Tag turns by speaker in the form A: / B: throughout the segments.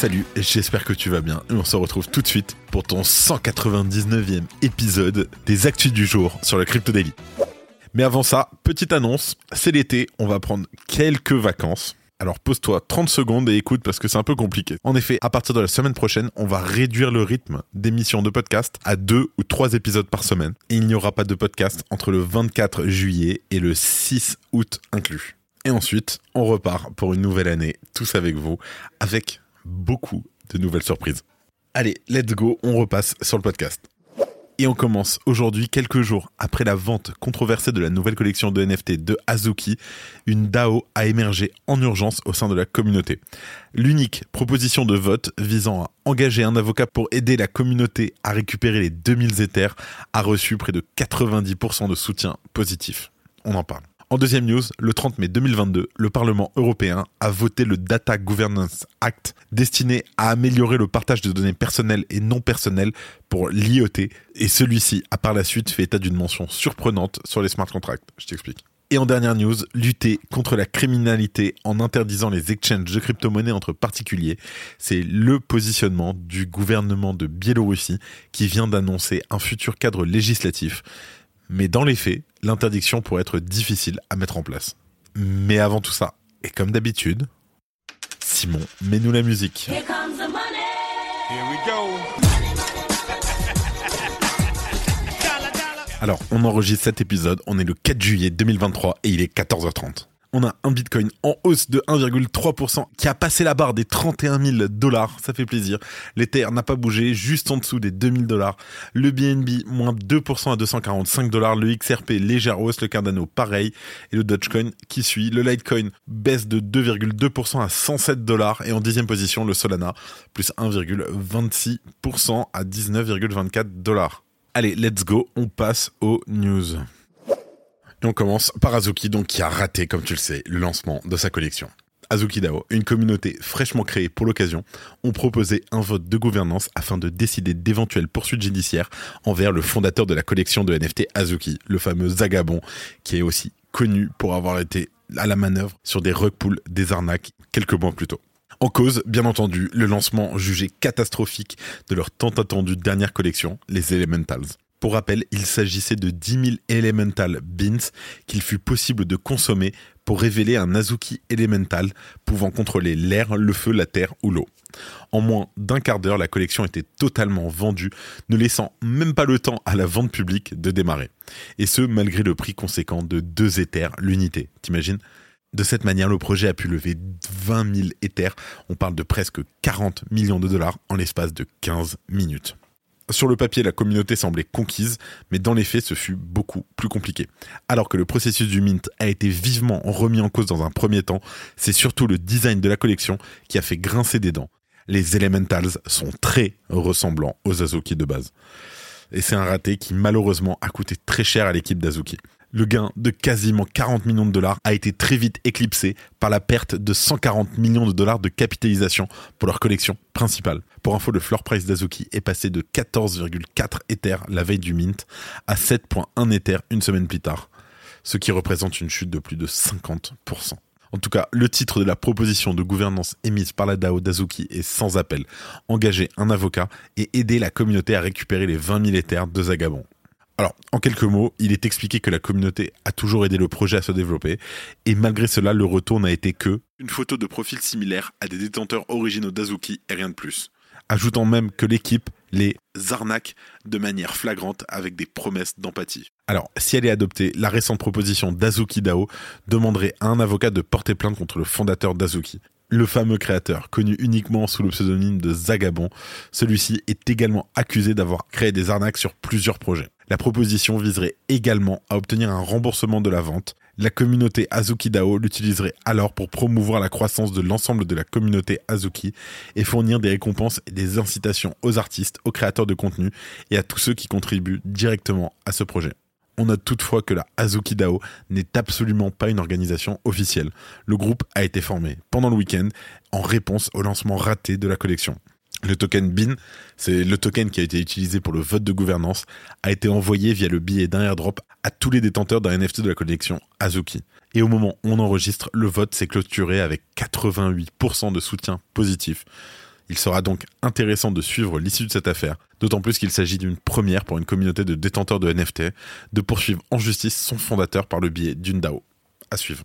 A: Salut, j'espère que tu vas bien et on se retrouve tout de suite pour ton 199e épisode des Actus du jour sur le Crypto Daily. Mais avant ça, petite annonce, c'est l'été, on va prendre quelques vacances. Alors pose-toi 30 secondes et écoute parce que c'est un peu compliqué. En effet, à partir de la semaine prochaine, on va réduire le rythme d'émission de podcast à deux ou trois épisodes par semaine. Et il n'y aura pas de podcast entre le 24 juillet et le 6 août inclus. Et ensuite, on repart pour une nouvelle année, tous avec vous, avec beaucoup de nouvelles surprises. Allez, let's go, on repasse sur le podcast. Et on commence aujourd'hui, quelques jours après la vente controversée de la nouvelle collection de NFT de Azuki, une DAO a émergé en urgence au sein de la communauté. L'unique proposition de vote visant à engager un avocat pour aider la communauté à récupérer les 2000 Ethers a reçu près de 90% de soutien positif. On en parle. En deuxième news, le 30 mai 2022, le Parlement européen a voté le Data Governance Act destiné à améliorer le partage de données personnelles et non personnelles pour l'IoT et celui-ci a par la suite fait état d'une mention surprenante sur les smart contracts. Je t'explique. Et en dernière news, lutter contre la criminalité en interdisant les exchanges de crypto-monnaies entre particuliers, c'est le positionnement du gouvernement de Biélorussie qui vient d'annoncer un futur cadre législatif mais dans les faits, l'interdiction pourrait être difficile à mettre en place. Mais avant tout ça, et comme d'habitude, Simon, mets-nous la musique.
B: Here comes the money.
C: Here we go.
A: Alors, on enregistre cet épisode, on est le 4 juillet 2023 et il est 14h30 on a un Bitcoin en hausse de 1,3% qui a passé la barre des 31 000 dollars. Ça fait plaisir. L'Ether n'a pas bougé, juste en dessous des 2000 dollars. Le BNB, moins 2% à 245 dollars. Le XRP, légère hausse. Le Cardano, pareil. Et le Dogecoin qui suit. Le Litecoin baisse de 2,2% à 107 dollars. Et en dixième position, le Solana, plus 1,26% à 19,24 dollars. Allez, let's go. On passe aux news. Et on commence par Azuki, donc qui a raté, comme tu le sais, le lancement de sa collection. Azuki DAO, une communauté fraîchement créée pour l'occasion, ont proposé un vote de gouvernance afin de décider d'éventuelles poursuites judiciaires envers le fondateur de la collection de NFT Azuki, le fameux Zagabon, qui est aussi connu pour avoir été à la manœuvre sur des rug des arnaques, quelques mois plus tôt. En cause, bien entendu, le lancement jugé catastrophique de leur tant attendue dernière collection, les Elementals. Pour rappel, il s'agissait de 10 000 Elemental Beans qu'il fut possible de consommer pour révéler un Azuki Elemental pouvant contrôler l'air, le feu, la terre ou l'eau. En moins d'un quart d'heure, la collection était totalement vendue, ne laissant même pas le temps à la vente publique de démarrer. Et ce, malgré le prix conséquent de 2 Ethers l'unité. T'imagines? De cette manière, le projet a pu lever 20 000 Ethers. On parle de presque 40 millions de dollars en l'espace de 15 minutes. Sur le papier, la communauté semblait conquise, mais dans les faits, ce fut beaucoup plus compliqué. Alors que le processus du mint a été vivement remis en cause dans un premier temps, c'est surtout le design de la collection qui a fait grincer des dents. Les Elementals sont très ressemblants aux Azuki de base. Et c'est un raté qui malheureusement a coûté très cher à l'équipe d'Azuki le gain de quasiment 40 millions de dollars a été très vite éclipsé par la perte de 140 millions de dollars de capitalisation pour leur collection principale. Pour info, le floor price d'Azuki est passé de 14,4 Ethers la veille du mint à 7,1 Ethers une semaine plus tard, ce qui représente une chute de plus de 50%. En tout cas, le titre de la proposition de gouvernance émise par la DAO d'Azuki est sans appel. Engager un avocat et aider la communauté à récupérer les 20 000 Ethers de Zagabon. Alors, en quelques mots, il est expliqué que la communauté a toujours aidé le projet à se développer, et malgré cela, le retour n'a été que une photo de profil similaire à des détenteurs originaux d'Azuki et rien de plus. Ajoutant même que l'équipe les arnaque de manière flagrante avec des promesses d'empathie. Alors, si elle est adoptée, la récente proposition d'Azuki Dao demanderait à un avocat de porter plainte contre le fondateur d'Azuki le fameux créateur, connu uniquement sous le pseudonyme de Zagabon. Celui-ci est également accusé d'avoir créé des arnaques sur plusieurs projets. La proposition viserait également à obtenir un remboursement de la vente. La communauté Azuki DAO l'utiliserait alors pour promouvoir la croissance de l'ensemble de la communauté Azuki et fournir des récompenses et des incitations aux artistes, aux créateurs de contenu et à tous ceux qui contribuent directement à ce projet. On note toutefois que la Azuki DAO n'est absolument pas une organisation officielle. Le groupe a été formé pendant le week-end en réponse au lancement raté de la collection. Le token BIN, c'est le token qui a été utilisé pour le vote de gouvernance, a été envoyé via le billet d'un airdrop à tous les détenteurs d'un NFT de la collection Azuki. Et au moment où on enregistre, le vote s'est clôturé avec 88% de soutien positif. Il sera donc intéressant de suivre l'issue de cette affaire, d'autant plus qu'il s'agit d'une première pour une communauté de détenteurs de NFT de poursuivre en justice son fondateur par le biais d'une DAO. À suivre.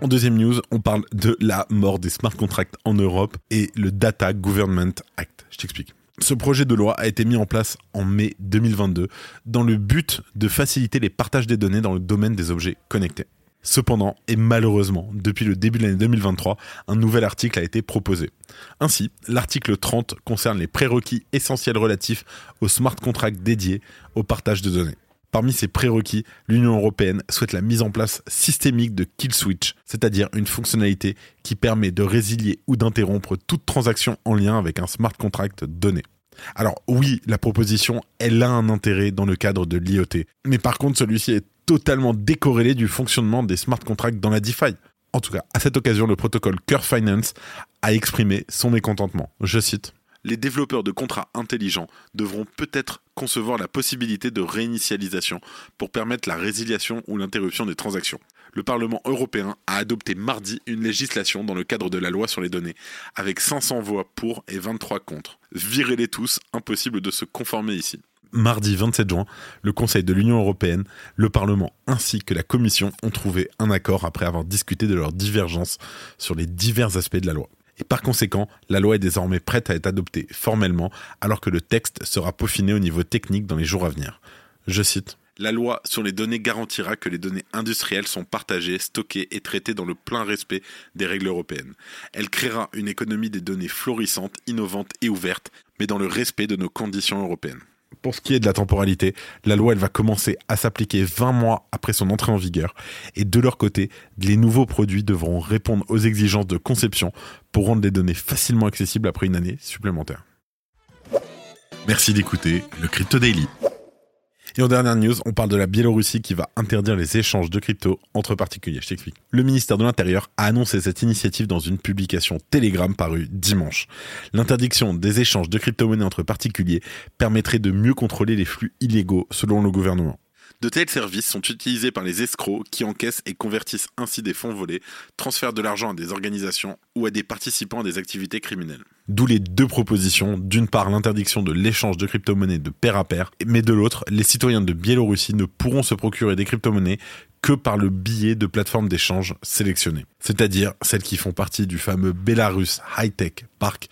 A: En deuxième news, on parle de la mort des smart contracts en Europe et le Data Government Act. Je t'explique. Ce projet de loi a été mis en place en mai 2022 dans le but de faciliter les partages des données dans le domaine des objets connectés. Cependant, et malheureusement, depuis le début de l'année 2023, un nouvel article a été proposé. Ainsi, l'article 30 concerne les prérequis essentiels relatifs aux smart contracts dédiés au partage de données. Parmi ces prérequis, l'Union européenne souhaite la mise en place systémique de kill switch, c'est-à-dire une fonctionnalité qui permet de résilier ou d'interrompre toute transaction en lien avec un smart contract donné. Alors oui, la proposition, elle a un intérêt dans le cadre de l'IoT, mais par contre celui-ci est totalement décorrélé du fonctionnement des smart contracts dans la DeFi. En tout cas, à cette occasion, le protocole Curve Finance a exprimé son mécontentement. Je cite les développeurs de contrats intelligents devront peut-être concevoir la possibilité de réinitialisation pour permettre la résiliation ou l'interruption des transactions. Le Parlement européen a adopté mardi une législation dans le cadre de la loi sur les données, avec 500 voix pour et 23 contre. Virez-les tous, impossible de se conformer ici. Mardi 27 juin, le Conseil de l'Union européenne, le Parlement ainsi que la Commission ont trouvé un accord après avoir discuté de leurs divergences sur les divers aspects de la loi. Et par conséquent, la loi est désormais prête à être adoptée formellement, alors que le texte sera peaufiné au niveau technique dans les jours à venir. Je cite. La loi sur les données garantira que les données industrielles sont partagées, stockées et traitées dans le plein respect des règles européennes. Elle créera une économie des données florissante, innovante et ouverte, mais dans le respect de nos conditions européennes. Pour ce qui est de la temporalité, la loi va commencer à s'appliquer 20 mois après son entrée en vigueur et de leur côté, les nouveaux produits devront répondre aux exigences de conception pour rendre les données facilement accessibles après une année supplémentaire. Merci d'écouter le Crypto Daily. Et en dernière news, on parle de la Biélorussie qui va interdire les échanges de crypto entre particuliers. Je t'explique. Le ministère de l'Intérieur a annoncé cette initiative dans une publication Telegram parue dimanche. L'interdiction des échanges de crypto-monnaies entre particuliers permettrait de mieux contrôler les flux illégaux selon le gouvernement. De tels services sont utilisés par les escrocs qui encaissent et convertissent ainsi des fonds volés, transfèrent de l'argent à des organisations ou à des participants à des activités criminelles. D'où les deux propositions, d'une part l'interdiction de l'échange de crypto-monnaies de pair à pair, mais de l'autre, les citoyens de Biélorussie ne pourront se procurer des crypto-monnaies que par le biais de plateformes d'échange sélectionnées. C'est-à-dire celles qui font partie du fameux Belarus High Tech Park,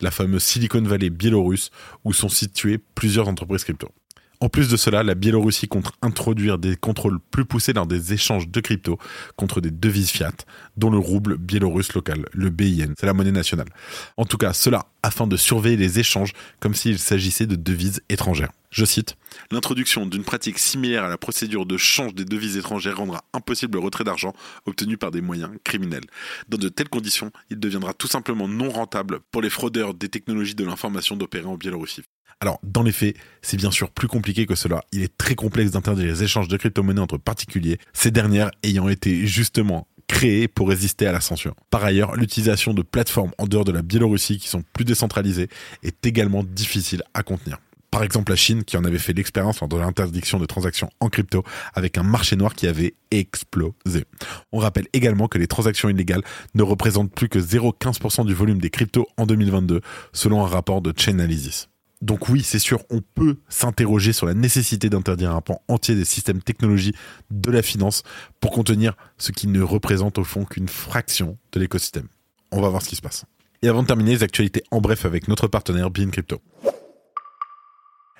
A: la fameuse Silicon Valley biélorusse, où sont situées plusieurs entreprises crypto. En plus de cela, la Biélorussie compte introduire des contrôles plus poussés dans des échanges de crypto contre des devises fiat, dont le rouble biélorusse local, le BIN, c'est la monnaie nationale. En tout cas, cela afin de surveiller les échanges comme s'il s'agissait de devises étrangères. Je cite, L'introduction d'une pratique similaire à la procédure de change des devises étrangères rendra impossible le retrait d'argent obtenu par des moyens criminels. Dans de telles conditions, il deviendra tout simplement non rentable pour les fraudeurs des technologies de l'information d'opérer en Biélorussie. Alors, dans les faits, c'est bien sûr plus compliqué que cela. Il est très complexe d'interdire les échanges de crypto-monnaies entre particuliers, ces dernières ayant été justement créées pour résister à la censure. Par ailleurs, l'utilisation de plateformes en dehors de la Biélorussie qui sont plus décentralisées est également difficile à contenir. Par exemple, la Chine qui en avait fait l'expérience lors de l'interdiction de transactions en crypto avec un marché noir qui avait explosé. On rappelle également que les transactions illégales ne représentent plus que 0,15% du volume des cryptos en 2022 selon un rapport de Chainalysis. Donc oui, c'est sûr, on peut s'interroger sur la nécessité d'interdire un pan entier des systèmes technologies de la finance pour contenir ce qui ne représente au fond qu'une fraction de l'écosystème. On va voir ce qui se passe. Et avant de terminer, les actualités en bref avec notre partenaire Bean Crypto.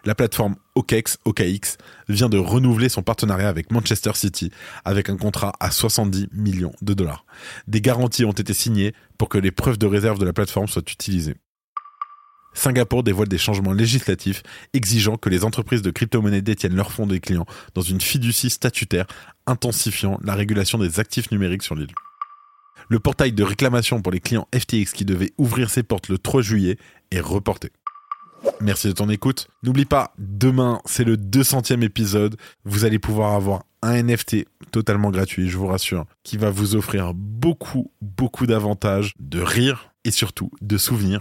A: La plateforme OKEx, OKX vient de renouveler son partenariat avec Manchester City avec un contrat à 70 millions de dollars. Des garanties ont été signées pour que les preuves de réserve de la plateforme soient utilisées. Singapour dévoile des changements législatifs exigeant que les entreprises de crypto-monnaies détiennent leurs fonds des clients dans une fiducie statutaire intensifiant la régulation des actifs numériques sur l'île. Le portail de réclamation pour les clients FTX qui devait ouvrir ses portes le 3 juillet est reporté. Merci de ton écoute. N'oublie pas, demain, c'est le 200e épisode. Vous allez pouvoir avoir un NFT totalement gratuit, je vous rassure, qui va vous offrir beaucoup, beaucoup d'avantages, de rire et surtout de souvenirs.